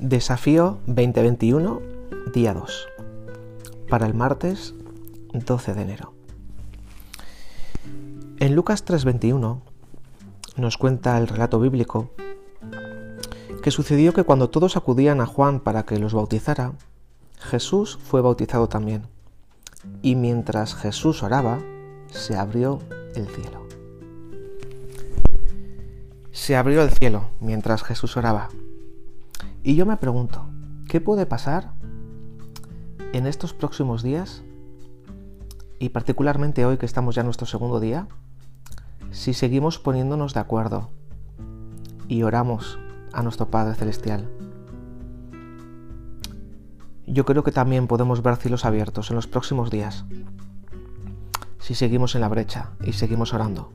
Desafío 2021, día 2, para el martes 12 de enero. En Lucas 3:21 nos cuenta el relato bíblico que sucedió que cuando todos acudían a Juan para que los bautizara, Jesús fue bautizado también. Y mientras Jesús oraba, se abrió el cielo. Se abrió el cielo mientras Jesús oraba. Y yo me pregunto, ¿qué puede pasar en estos próximos días? Y particularmente hoy que estamos ya en nuestro segundo día, si seguimos poniéndonos de acuerdo y oramos a nuestro Padre Celestial. Yo creo que también podemos ver cielos abiertos en los próximos días, si seguimos en la brecha y seguimos orando.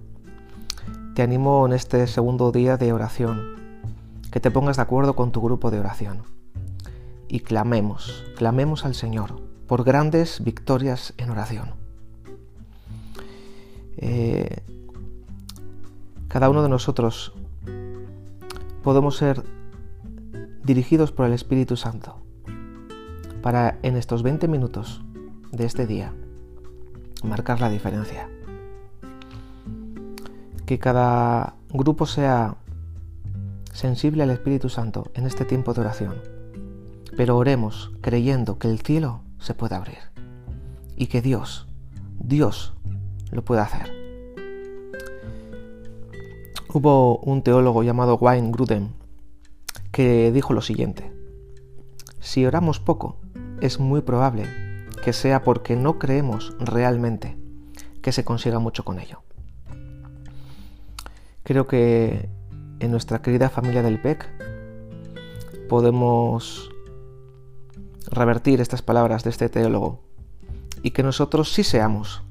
Te animo en este segundo día de oración que te pongas de acuerdo con tu grupo de oración y clamemos, clamemos al Señor por grandes victorias en oración. Eh, cada uno de nosotros podemos ser dirigidos por el Espíritu Santo para en estos 20 minutos de este día marcar la diferencia. Que cada grupo sea sensible al Espíritu Santo en este tiempo de oración. Pero oremos creyendo que el cielo se puede abrir y que Dios, Dios lo puede hacer. Hubo un teólogo llamado Wayne Grudem que dijo lo siguiente, si oramos poco, es muy probable que sea porque no creemos realmente que se consiga mucho con ello. Creo que en nuestra querida familia del PEC podemos revertir estas palabras de este teólogo y que nosotros sí seamos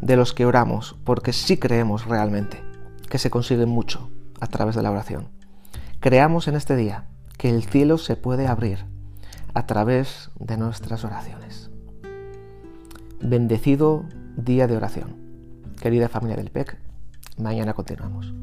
de los que oramos porque sí creemos realmente que se consigue mucho a través de la oración. Creamos en este día que el cielo se puede abrir a través de nuestras oraciones. Bendecido día de oración. Querida familia del PEC, mañana continuamos.